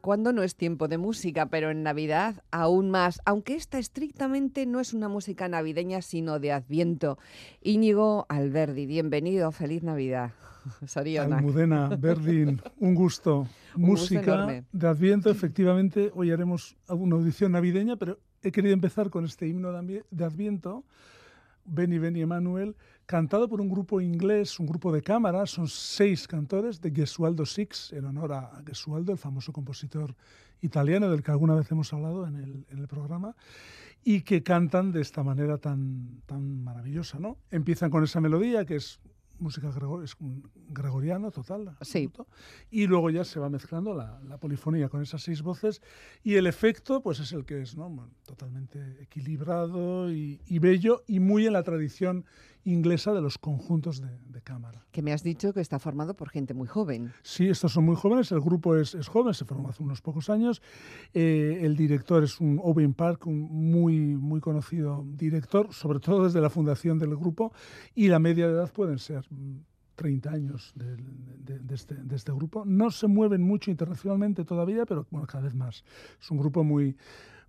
cuando no es tiempo de música, pero en Navidad aún más, aunque esta estrictamente no es una música navideña, sino de Adviento. Íñigo Alberdi, bienvenido, feliz Navidad. Almudena, Berdin, un gusto. música de Adviento, efectivamente, hoy haremos una audición navideña, pero he querido empezar con este himno de Adviento, Benny Benny Emanuel, cantado por un grupo inglés, un grupo de cámara, son seis cantores de Gesualdo Six, en honor a Gesualdo, el famoso compositor italiano del que alguna vez hemos hablado en el, en el programa, y que cantan de esta manera tan, tan maravillosa. ¿no? Empiezan con esa melodía que es música es un gregoriano total. Sí. Y luego ya se va mezclando la, la, polifonía con esas seis voces y el efecto pues es el que es, ¿no? totalmente equilibrado y, y, bello y muy en la tradición inglesa de los conjuntos de, cámara. Que me has dicho que está formado por gente muy joven. Sí, estos son muy jóvenes, el grupo es, es joven, se formó hace unos pocos años. Eh, el director es un Owen Park, un muy, muy conocido director, sobre todo desde la fundación del grupo, y la media de edad pueden ser 30 años de, de, este, de, este, grupo. No se mueven mucho internacionalmente todavía, pero bueno, cada vez más. Es un grupo muy,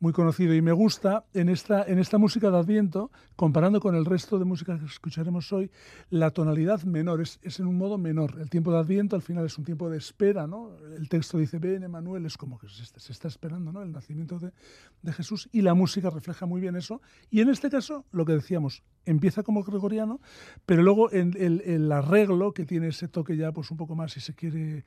muy conocido y me gusta en esta, en esta música de Adviento, comparando con el resto de música que escucharemos hoy, la tonalidad menor es, es, en un modo menor. El tiempo de Adviento al final es un tiempo de espera, ¿no? El texto dice, ven, Emanuel, es como que se, está esperando, ¿no? El nacimiento de, de, Jesús y la música refleja muy bien eso. Y en este caso, lo que decíamos, empieza como gregoriano, pero luego en, el, el arreglo que tiene ese toque ya pues un poco más, si se quiere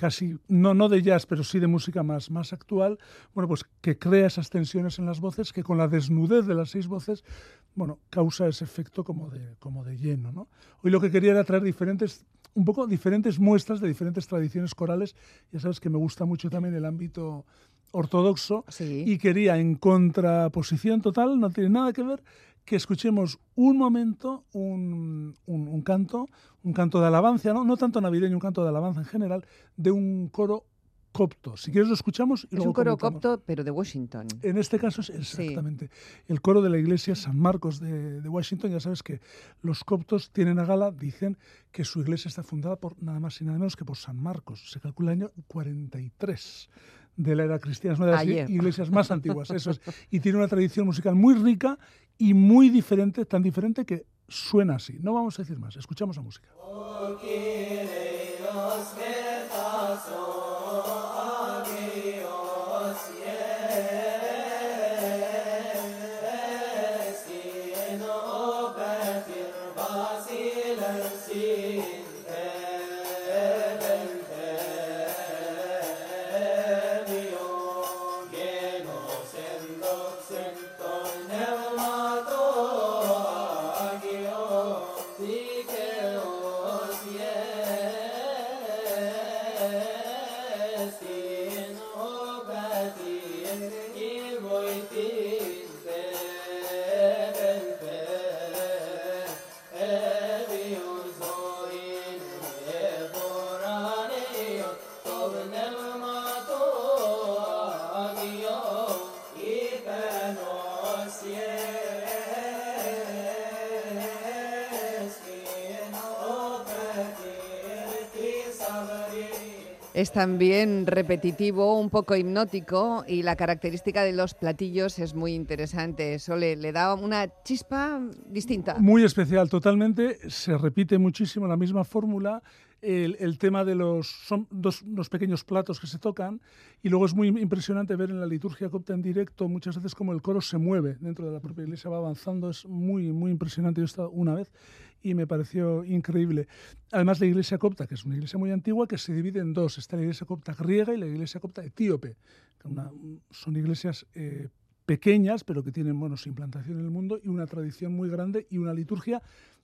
casi, no, no de jazz, pero sí de música más, más actual, bueno, pues que crea esas tensiones en las voces, que con la desnudez de las seis voces, bueno, causa ese efecto como de, como de lleno, ¿no? Hoy lo que quería era traer diferentes, un poco diferentes muestras de diferentes tradiciones corales, ya sabes que me gusta mucho también el ámbito ortodoxo y quería en contraposición total, no tiene nada que ver, que escuchemos un momento un, un, canto, un canto de alabanza, ¿no? no tanto navideño, un canto de alabanza en general, de un coro copto. Si quieres lo escuchamos y Es un coro copto, pero de Washington. En este caso es exactamente. El coro de la iglesia San Marcos de, de, Washington, ya sabes que los coptos tienen a gala, dicen que su iglesia está fundada por nada más y nada menos que por San Marcos. Se calcula el año 43 de la era cristiana, es una de las iglesias más antiguas, eso es. Y tiene una tradición musical muy rica y muy diferente, tan diferente que suena así. No vamos a decir más, escuchamos la música. Es también repetitivo, un poco hipnótico y la característica de los platillos es muy interesante. Eso le, da una chispa distinta. Muy especial, totalmente. Se repite muchísimo la misma fórmula. El, tema de los son dos, pequeños platos que se tocan y luego es muy impresionante ver en la liturgia copta en directo muchas veces como el coro se mueve dentro de la propia iglesia va avanzando es muy muy impresionante yo he estado una vez y me pareció increíble. Además, la iglesia copta, que es una iglesia muy antigua, que se divide en dos. Está la iglesia copta griega y la iglesia copta etíope. son iglesias eh, pequeñas, pero que tienen bueno, su implantación en el mundo y una tradición muy grande y una liturgia,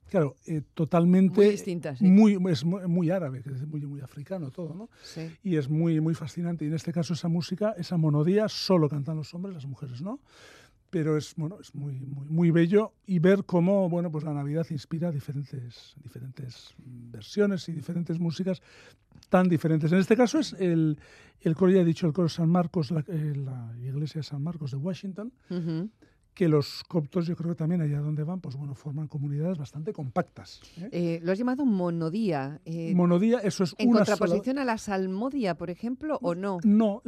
claro, eh, totalmente... Muy distinta, sí. Muy, es muy, árabe, es muy, muy africano todo, ¿no? Sí. Y es muy, muy fascinante. Y en este caso esa música, esa monodía, solo cantan los hombres, las mujeres no pero es bueno es muy, muy, muy bello y ver cómo bueno pues la Navidad inspira diferentes diferentes versiones y diferentes músicas tan diferentes. En este caso es el, el coro ya he dicho el coro San Marcos la, eh, la iglesia de San Marcos de Washington que los coptos, yo creo que también allá donde van, pues bueno, forman comunidades bastante compactas. ¿eh? Eh, lo has llamado monodía. Eh, monodía, eso es ¿En contraposición a la salmodia, por ejemplo, o no? No,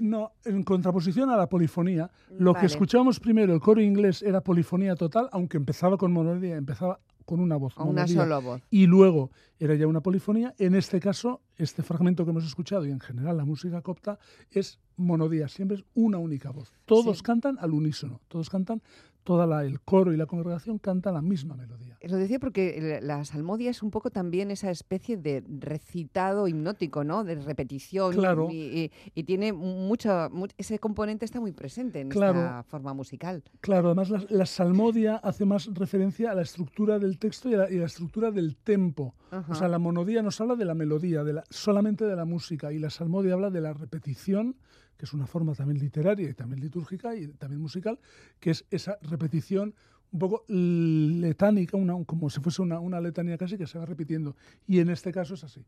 no en contraposición a la polifonía. Lo que escuchábamos primero, el coro inglés, era polifonía total, aunque empezaba con monodía, empezaba con una voz. Una sola voz. Y luego era ya una polifonía. En este caso, este fragmento que hemos escuchado y en general la música copta es monodía, siempre es una única voz. Todos cantan al unísono, todos cantan toda la, el coro y la congregación canta la misma melodía. Lo decía porque la salmodia es un poco también esa especie de recitado hipnótico, ¿no? De repetición. Claro. Y, tiene mucho, ese componente está muy presente en esta forma musical. Claro, además la, salmodia hace más referencia a la estructura del texto y a la, estructura del tempo. O sea, la monodía nos habla de la melodía, de la, solamente de la música, y la salmodia habla de la repetición que es una forma también literaria y también litúrgica y también musical, que es esa repetición un poco letánica, como si fuese una, una, letanía casi que se va repitiendo. Y en este caso es así.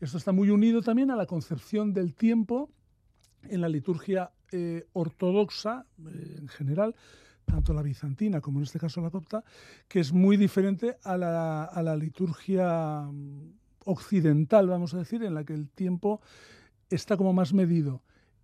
Esto está muy unido también a la concepción del tiempo en la liturgia eh, ortodoxa eh, en general, tanto la bizantina como en este caso la copta, que es muy diferente a la, a la liturgia mm, occidental, vamos a decir, en la que el tiempo está como más medido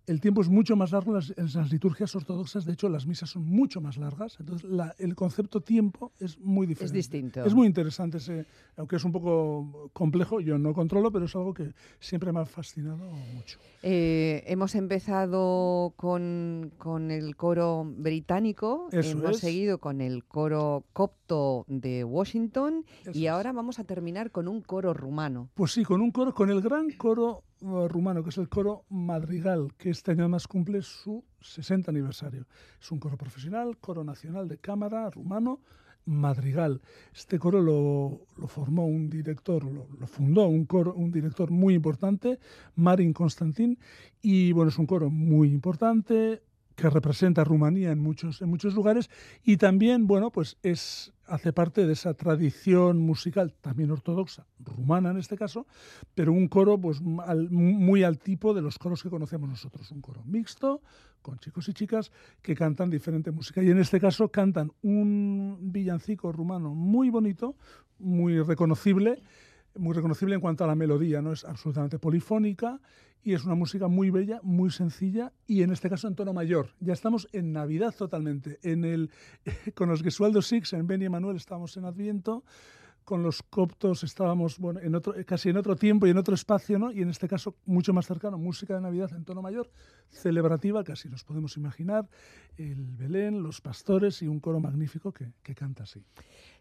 el tiempo es mucho más largo en las, liturgias ortodoxas, de hecho las misas son mucho más largas, entonces el concepto tiempo es muy diferente. Es distinto. Es muy interesante, ese, aunque es un poco complejo, yo no controlo, pero es algo que siempre me ha fascinado mucho. Eh, hemos empezado con, el coro británico, hemos seguido con el coro copto de Washington y ahora vamos a terminar con un coro rumano. Pues sí, con un coro, con el gran coro rumano, que es el coro Madrigal, que este año además cumple su 60 aniversario. Es un coro profesional, coro nacional de cámara rumano, Madrigal. Este coro lo, formó un director, lo, fundó un, coro, un director muy importante, Marin Constantin, y bueno, es un coro muy importante, que representa Rumanía en muchos, en muchos lugares y también, bueno, pues es, hace parte de esa tradición musical, también ortodoxa, rumana en este caso, pero un coro pues muy al tipo de los coros que conocemos nosotros, un coro mixto, con chicos y chicas que cantan diferente música. Y en este caso cantan un villancico rumano muy bonito, muy reconocible, muy reconocible en cuanto a la melodía, no es absolutamente polifónica y es una música muy bella, muy sencilla y en este caso en tono mayor. Ya estamos en Navidad totalmente. En el, con los Gesualdo Six, en Beni Emanuel, estamos en Adviento. Con los coptos estábamos bueno, en otro, casi en otro tiempo y en otro espacio, ¿no? y en este caso mucho más cercano, música de Navidad en tono mayor, celebrativa, casi nos podemos imaginar, el Belén, los pastores y un coro magnífico que, que canta así.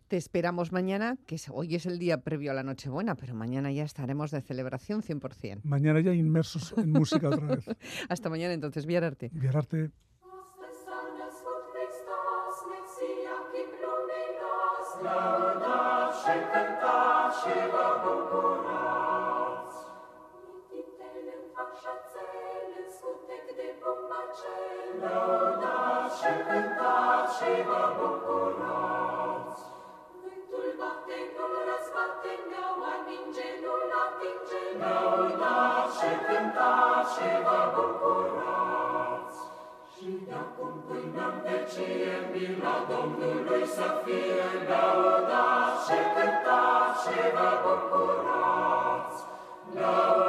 Te esperamos mañana, que hoy es el día previo a la Nochebuena, pero mañana ya estaremos de celebración 100%. Mañana ya inmersos en música otra vez. Hasta mañana entonces, Viararte. Viararte. și Acum până în vecie, mila Domnului să fie lăudat și cântat și vă bucurați. Lăudat